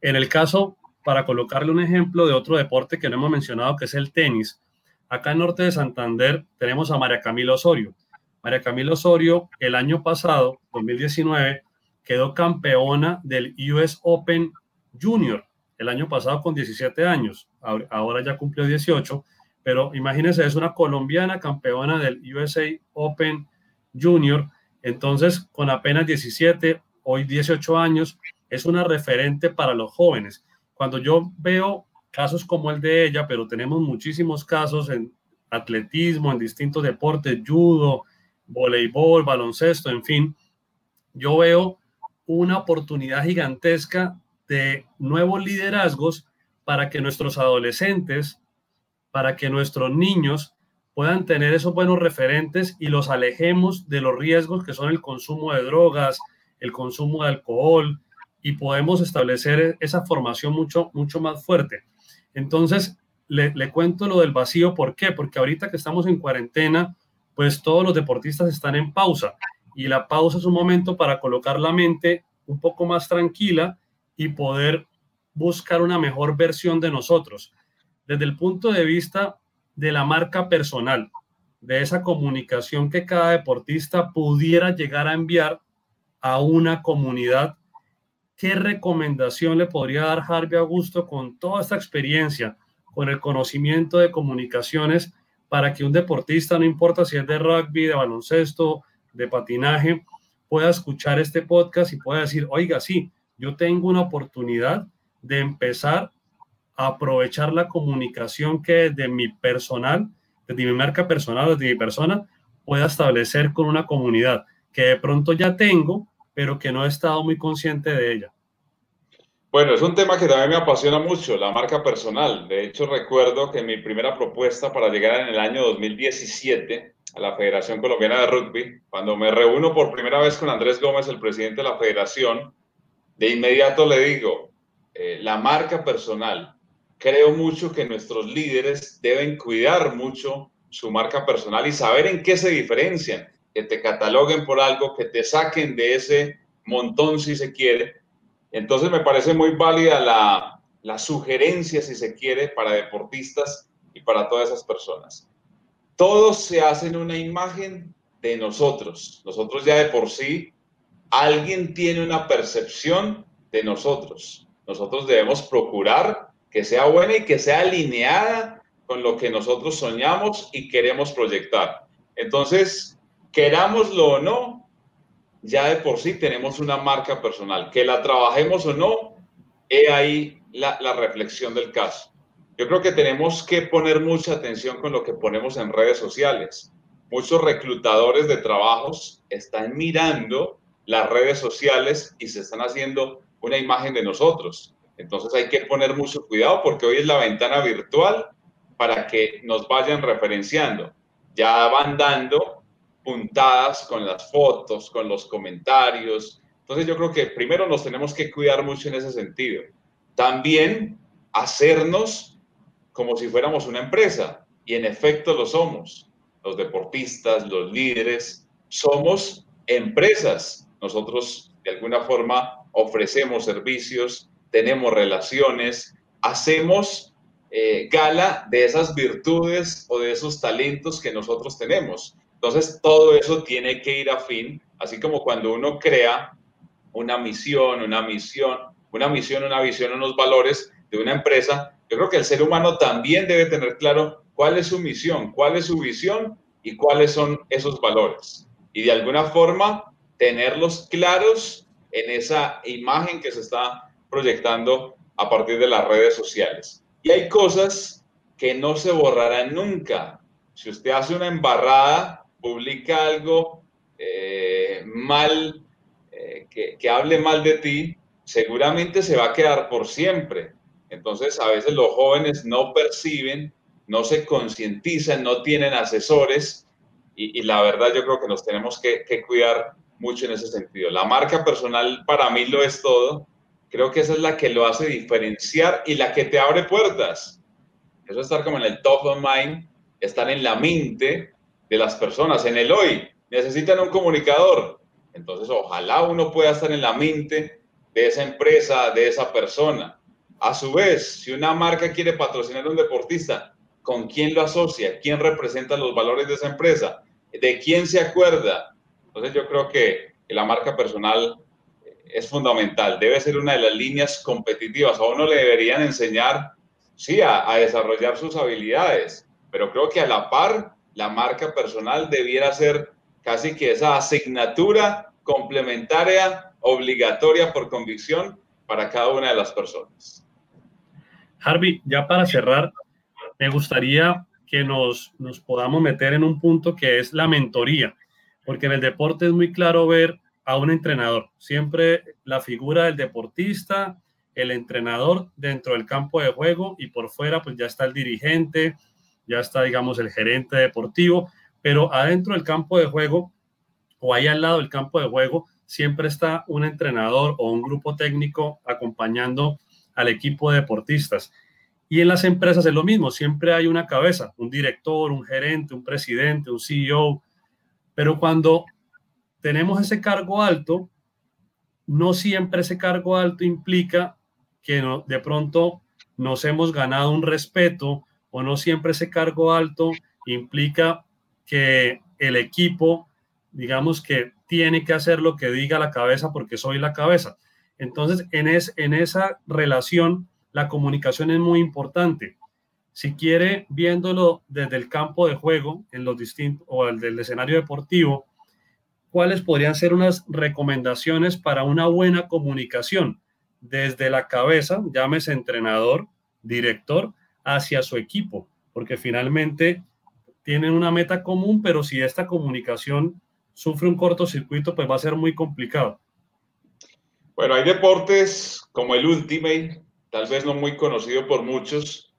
Speaker 3: En el caso, para colocarle un ejemplo de otro deporte que no hemos mencionado, que es el tenis, acá en Norte de Santander tenemos a María Camila Osorio. María Camila Osorio, el año pasado, 2019, quedó campeona del US Open Junior el año pasado con 17 años, ahora ya cumplió 18, pero imagínense, es una colombiana campeona del USA Open Junior, entonces con apenas 17, hoy 18 años, es una referente para los jóvenes. Cuando yo veo casos como el de ella, pero tenemos muchísimos casos en atletismo, en distintos deportes, judo, voleibol, baloncesto, en fin, yo veo una oportunidad gigantesca de nuevos liderazgos para que nuestros adolescentes, para que nuestros niños puedan tener esos buenos referentes y los alejemos de los riesgos que son el consumo de drogas, el consumo de alcohol y podemos establecer esa formación mucho, mucho más fuerte. Entonces, le, le cuento lo del vacío, ¿por qué? Porque ahorita que estamos en cuarentena, pues todos los deportistas están en pausa y la pausa es un momento para colocar la mente un poco más tranquila y poder buscar una mejor versión de nosotros desde el punto de vista de la marca personal, de esa comunicación que cada deportista pudiera llegar a enviar a una comunidad. ¿Qué recomendación le podría dar Harvey Augusto con toda esta experiencia, con el conocimiento de comunicaciones para que un deportista, no importa si es de rugby, de baloncesto, de patinaje, pueda escuchar este podcast y pueda decir, oiga, sí, yo tengo una oportunidad de empezar a aprovechar la comunicación que de mi personal, desde mi marca personal, desde mi persona, pueda establecer con una comunidad que de pronto ya tengo, pero que no he estado muy consciente de ella.
Speaker 1: Bueno, es un tema que también me apasiona mucho, la marca personal. De hecho, recuerdo que mi primera propuesta para llegar en el año 2017 a la Federación Colombiana de Rugby, cuando me reúno por primera vez con Andrés Gómez, el presidente de la federación, de inmediato le digo, eh, la marca personal. Creo mucho que nuestros líderes deben cuidar mucho su marca personal y saber en qué se diferencian, que te cataloguen por algo, que te saquen de ese montón si se quiere entonces me parece muy válida la, la sugerencia, si se quiere, para deportistas y para todas esas personas. Todos se hacen una imagen de nosotros. Nosotros ya de por sí, alguien tiene una percepción de nosotros. Nosotros debemos procurar que sea buena y que sea alineada con lo que nosotros soñamos y queremos proyectar. Entonces, querámoslo o no, ya de por sí tenemos una marca personal. Que la trabajemos o no, he ahí la, la reflexión del caso. Yo creo que tenemos que poner mucha atención con lo que ponemos en redes sociales. Muchos reclutadores de trabajos están mirando las redes sociales y se están haciendo una imagen de nosotros. Entonces hay que poner mucho cuidado porque hoy es la ventana virtual para que nos vayan referenciando. Ya van dando puntadas con las fotos, con los comentarios. Entonces yo creo que primero nos tenemos que cuidar mucho en ese sentido. También hacernos como si fuéramos una empresa y en efecto lo somos. Los deportistas, los líderes, somos empresas. Nosotros de alguna forma ofrecemos servicios, tenemos relaciones, hacemos eh, gala de esas virtudes o de esos talentos que nosotros tenemos. Entonces, todo eso tiene que ir a fin, así como cuando uno crea una misión, una misión, una misión, una visión, unos valores de una empresa, yo creo que el ser humano también debe tener claro cuál es su misión, cuál es su visión y cuáles son esos valores. Y de alguna forma tenerlos claros en esa imagen que se está proyectando a partir de las redes sociales. Y hay cosas que no se borrarán nunca. Si usted hace una embarrada, publica algo eh, mal, eh, que, que hable mal de ti, seguramente se va a quedar por siempre. Entonces, a veces los jóvenes no perciben, no se concientizan, no tienen asesores y, la verdad yo creo que nos tenemos que, que, cuidar mucho en ese sentido. La marca personal para mí lo es todo. Creo que esa es la que lo hace diferenciar y la que te abre puertas. Eso es estar como en el top of mind, estar en la mente de las personas. En el hoy necesitan un comunicador. Entonces, ojalá uno pueda estar en la mente de esa empresa, de esa persona. A su vez, si una marca quiere patrocinar a un deportista, ¿con quién lo asocia? ¿Quién representa los valores de esa empresa? ¿De quién se acuerda? Entonces, yo creo que la marca personal es fundamental. Debe ser una de las líneas competitivas. A uno le deberían enseñar, sí, a, a desarrollar sus habilidades, pero creo que a la par la marca personal debiera ser casi que esa asignatura complementaria, obligatoria por convicción para cada una de las personas.
Speaker 3: Harvey, ya para cerrar, me gustaría que nos, nos podamos meter en un punto que es la mentoría, porque en el deporte es muy claro ver a un entrenador, siempre la figura del deportista, el entrenador dentro del campo de juego y por fuera pues ya está el dirigente, ya está, digamos, el gerente deportivo, pero adentro del campo de juego o ahí al lado del campo de juego siempre está un entrenador o un grupo técnico acompañando al equipo de deportistas. Y en las empresas es lo mismo, siempre hay una cabeza, un director, un gerente, un presidente, un CEO, pero cuando tenemos ese cargo alto, no siempre ese cargo alto implica que de pronto nos hemos ganado un respeto o no siempre ese cargo alto implica que el equipo, digamos que tiene que hacer lo que diga la cabeza porque soy la cabeza. Entonces, en, es, en esa relación, la comunicación es muy importante. Si quiere, viéndolo desde el campo de juego, en los distintos, o el del escenario deportivo, ¿cuáles podrían ser unas recomendaciones para una buena comunicación desde la cabeza, llámese entrenador, director, hacia su equipo? Porque finalmente tienen una meta común, pero si esta comunicación sufre un cortocircuito, pues va a ser muy complicado.
Speaker 1: Bueno, hay deportes como el Ultimate, tal vez no muy conocido por muchos,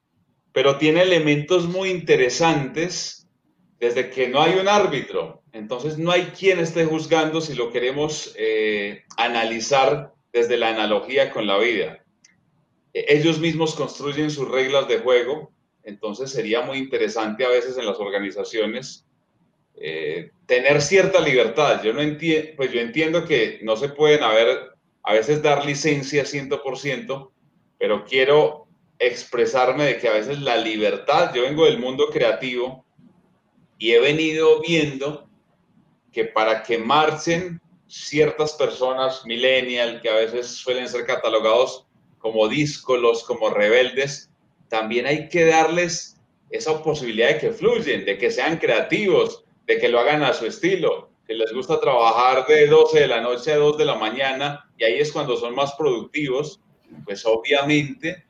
Speaker 1: pero tiene elementos muy interesantes desde que no hay un árbitro. Entonces no hay quien esté juzgando si lo queremos eh, analizar desde la analogía con la vida. E, ellos mismos construyen sus reglas de juego, entonces sería muy interesante a veces en las organizaciones eh, tener cierta libertad. Yo no entiendo, pues yo entiendo que no se pueden haber, a veces dar licencia 100%, pero quiero expresarme de que a veces la libertad, yo vengo del mundo creativo y he venido viendo que para que marchen ciertas personas millennial que a veces suelen ser catalogados como díscolos, como rebeldes, también hay que darles esa posibilidad de que fluyen, de que sean creativos, de que lo hagan a su estilo, que les gusta trabajar de 12 de la noche a 2 de la mañana y ahí es cuando son más productivos, pues obviamente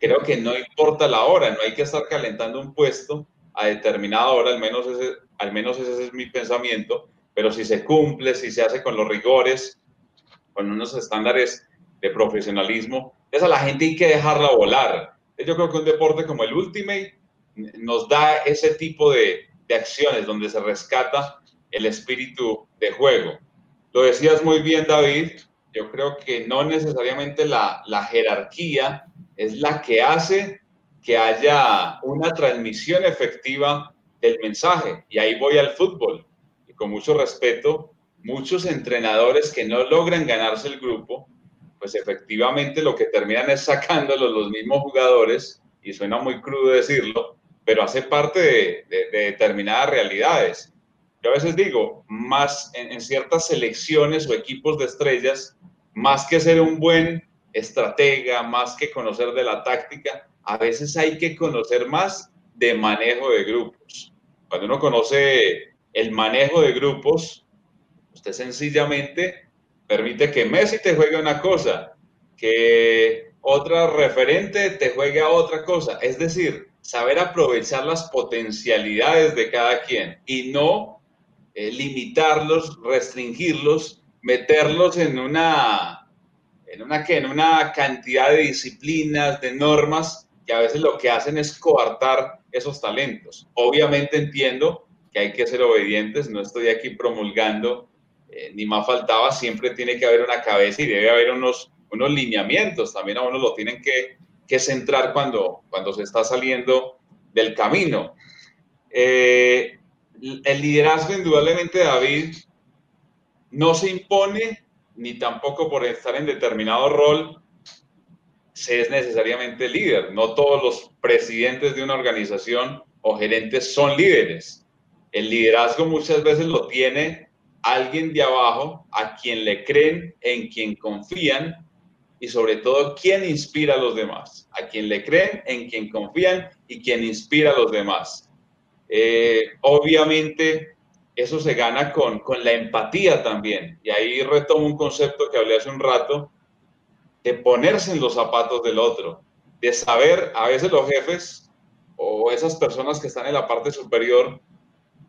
Speaker 1: creo que no importa la hora, no hay que estar calentando un puesto a determinada hora, al menos ese, al menos ese es mi pensamiento, pero si se cumple, si se hace con los rigores, con unos estándares de profesionalismo, esa la gente hay que dejarla volar. Yo creo que un deporte como el Ultimate nos da ese tipo de, de acciones donde se rescata el espíritu de juego. Lo decías muy bien, David, yo creo que no necesariamente la, la jerarquía es la que hace que haya una transmisión efectiva del mensaje. Y ahí voy al fútbol. Y con mucho respeto, muchos entrenadores que no logran ganarse el grupo, pues efectivamente lo que terminan es sacándolos los mismos jugadores, y suena muy crudo decirlo, pero hace parte de, determinadas realidades. Yo a veces digo, más en, en ciertas selecciones o equipos de estrellas, más que ser un buen estratega, más que conocer de la táctica, a veces hay que conocer más de manejo de grupos. Cuando uno conoce el manejo de grupos, usted sencillamente permite que Messi te juegue una cosa, que otra referente te juegue a otra cosa. Es decir, saber aprovechar las potencialidades de cada quien y no eh, limitarlos, restringirlos, meterlos en una en una, en una cantidad de disciplinas, de normas, que a veces lo que hacen es coartar esos talentos. Obviamente entiendo que hay que ser obedientes, no estoy aquí promulgando, eh, ni más faltaba, siempre tiene que haber una cabeza y debe haber unos, unos lineamientos, también a uno lo tienen que, que centrar cuando, cuando se está saliendo del camino. Eh, el liderazgo, indudablemente, David, no se impone ni tampoco por estar en determinado rol se es necesariamente líder. No todos los presidentes de una organización o gerentes son líderes. El liderazgo muchas veces lo tiene alguien de abajo a quien le creen, en quien confían y sobre todo quien inspira a los demás. A quien le creen, en quien confían y quien inspira a los demás. Eh, obviamente eso se gana con, con la empatía también. Y ahí retomo un concepto que hablé hace un rato, de ponerse en los zapatos del otro, de saber, a veces los jefes o esas personas que están en la parte superior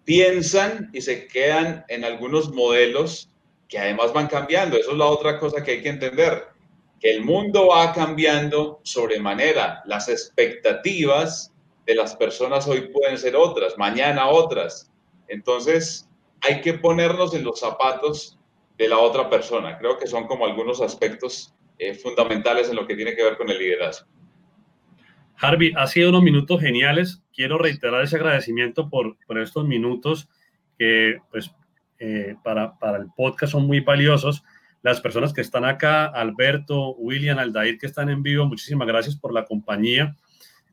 Speaker 1: piensan y se quedan en algunos modelos que además van cambiando. Eso es la otra cosa que hay que entender, que el mundo va cambiando sobremanera. Las expectativas de las personas hoy pueden ser otras, mañana otras. Entonces, hay que ponernos en los zapatos de la otra persona. Creo que son como algunos aspectos eh, fundamentales en lo que tiene que ver con el liderazgo.
Speaker 3: Harvey, ha sido unos minutos geniales. Quiero reiterar ese agradecimiento por, por estos minutos que pues, eh, para, para, el podcast son muy valiosos. Las personas que están acá, Alberto, William, Aldair, que están en vivo, muchísimas gracias por la compañía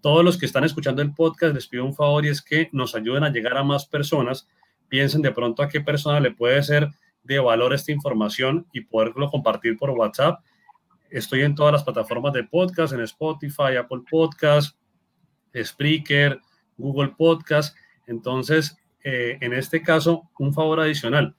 Speaker 3: todos los que están escuchando el podcast, les pido un favor y es que nos ayuden a llegar a más personas. Piensen de pronto a qué persona le puede ser de valor esta información y poderlo compartir por WhatsApp. Estoy en todas las plataformas de podcast, en Spotify, Apple Podcast, Spreaker, Google Podcast. Entonces, eh, en este caso, un favor adicional.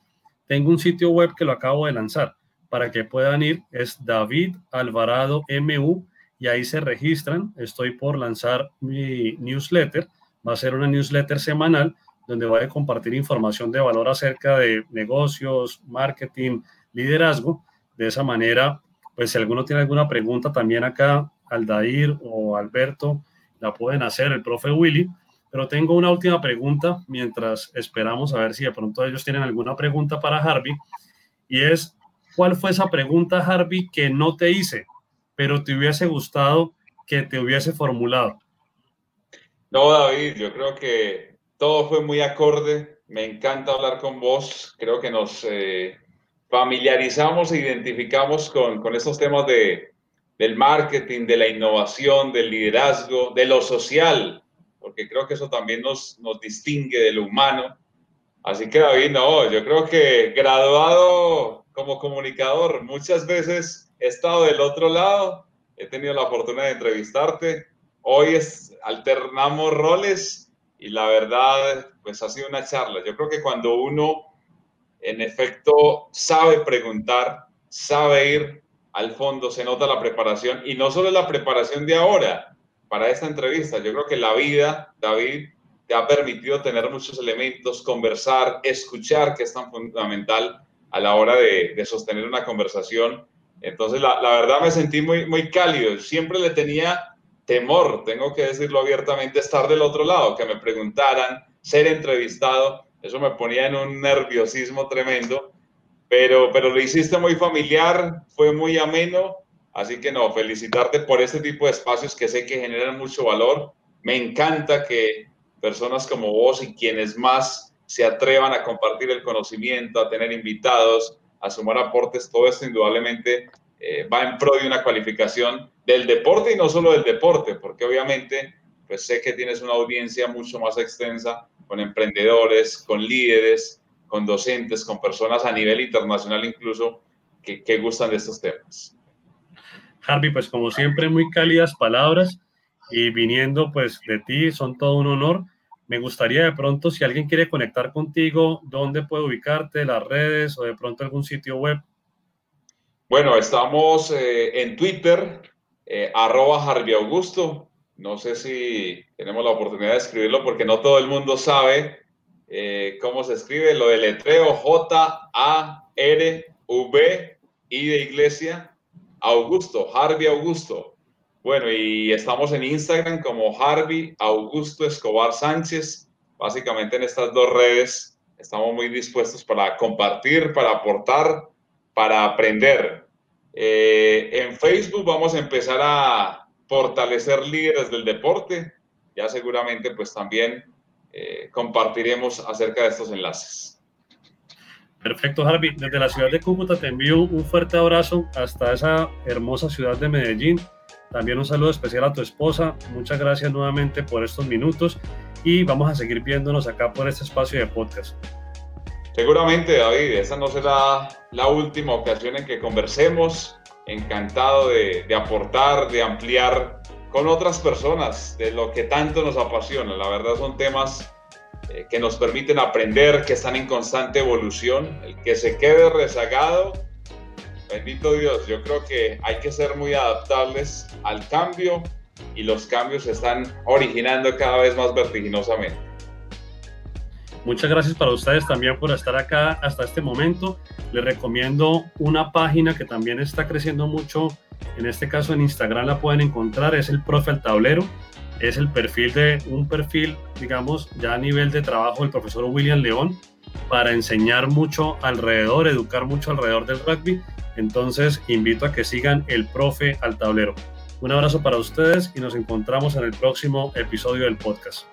Speaker 3: Tengo un sitio web que lo acabo de lanzar para que puedan ir. Es David Alvarado MU y ahí se registran. Estoy por lanzar mi newsletter. Va a ser una newsletter semanal donde voy a compartir información de valor acerca de negocios, marketing, liderazgo. De esa manera, pues si alguno tiene alguna pregunta también acá, Aldair o Alberto, la pueden hacer, el profe Willy. Pero tengo una última pregunta mientras esperamos a ver si de pronto ellos tienen alguna pregunta para Harvey. Y es, ¿cuál fue esa pregunta, Harvey, que no te hice, pero te hubiese gustado que te hubiese formulado?
Speaker 1: No, David, yo creo que todo fue muy acorde. Me encanta hablar con vos. Creo que nos eh, familiarizamos e identificamos con, con estos temas de, del marketing, de la innovación, del liderazgo, de lo social, porque creo que eso también nos, nos distingue de lo humano. Así que David, no, yo creo que graduado como comunicador, muchas veces he estado del otro lado, he tenido la fortuna de entrevistarte, hoy es, alternamos roles y la verdad, pues ha sido una charla. Yo creo que cuando uno en efecto sabe preguntar, sabe ir al fondo, se nota la preparación y no solo la preparación de ahora para esta entrevista, yo creo que la vida, David, te ha permitido tener muchos elementos, conversar, escuchar, que es tan fundamental a la hora de, sostener una conversación. Entonces, la, la, verdad me sentí muy, muy cálido. Siempre le tenía temor, tengo que decirlo abiertamente, estar del otro lado, que me preguntaran, ser entrevistado. Eso me ponía en un nerviosismo tremendo, pero, pero lo hiciste muy familiar, fue muy ameno, así que no, felicitarte por este tipo de espacios que sé que generan mucho valor. Me encanta que personas como vos y quienes más se atrevan a compartir el conocimiento, a tener invitados, a sumar aportes, todo esto indudablemente eh, va en pro de una cualificación del deporte y no solo del deporte, porque obviamente pues sé que tienes una audiencia mucho más extensa con emprendedores, con líderes, con docentes, con personas a nivel internacional incluso que, que gustan de estos temas.
Speaker 3: Harvey, pues como siempre, muy cálidas palabras y viniendo pues de ti, son todo un honor. Me gustaría de pronto, si alguien quiere conectar contigo, ¿dónde puede ubicarte? ¿Las redes o de pronto algún sitio web?
Speaker 1: Bueno, estamos eh, en Twitter, eh, arroba Harvey Augusto, no sé si tenemos la oportunidad de escribirlo porque no todo el mundo sabe eh, cómo se escribe lo del letreo J-A-R-V-I de iglesia, Augusto, Harvey Augusto. Bueno, y estamos en Instagram como Harvey Augusto Escobar Sánchez. Básicamente en estas dos redes estamos muy dispuestos para compartir, para aportar, para aprender. Eh, en Facebook vamos a empezar a fortalecer líderes del deporte. Ya seguramente pues también eh, compartiremos acerca de estos enlaces.
Speaker 3: Perfecto, Harvey. Desde la ciudad de Cúcuta te envío un fuerte abrazo hasta esa hermosa ciudad de Medellín. También un saludo especial a tu esposa. Muchas gracias nuevamente por estos minutos y vamos a seguir viéndonos acá por este espacio de podcast.
Speaker 1: Seguramente, David, esa no será la última ocasión en que conversemos encantado de, aportar, de ampliar con otras personas de lo que tanto nos apasiona. La verdad son temas eh, que nos permiten aprender, que están en constante evolución. El que se quede rezagado, bendito Dios, yo creo que hay que ser muy adaptables al cambio y los cambios se están originando cada vez más vertiginosamente.
Speaker 3: Muchas gracias para ustedes también por estar acá hasta este momento. Les recomiendo una página que también está creciendo mucho. En este caso en Instagram la pueden encontrar. Es el Profe al Tablero. Es el perfil de un perfil, digamos, ya a nivel de trabajo del profesor William León para enseñar mucho alrededor, educar mucho alrededor del rugby. Entonces invito a que sigan el Profe al Tablero. Un abrazo para ustedes y nos encontramos en el próximo episodio del podcast.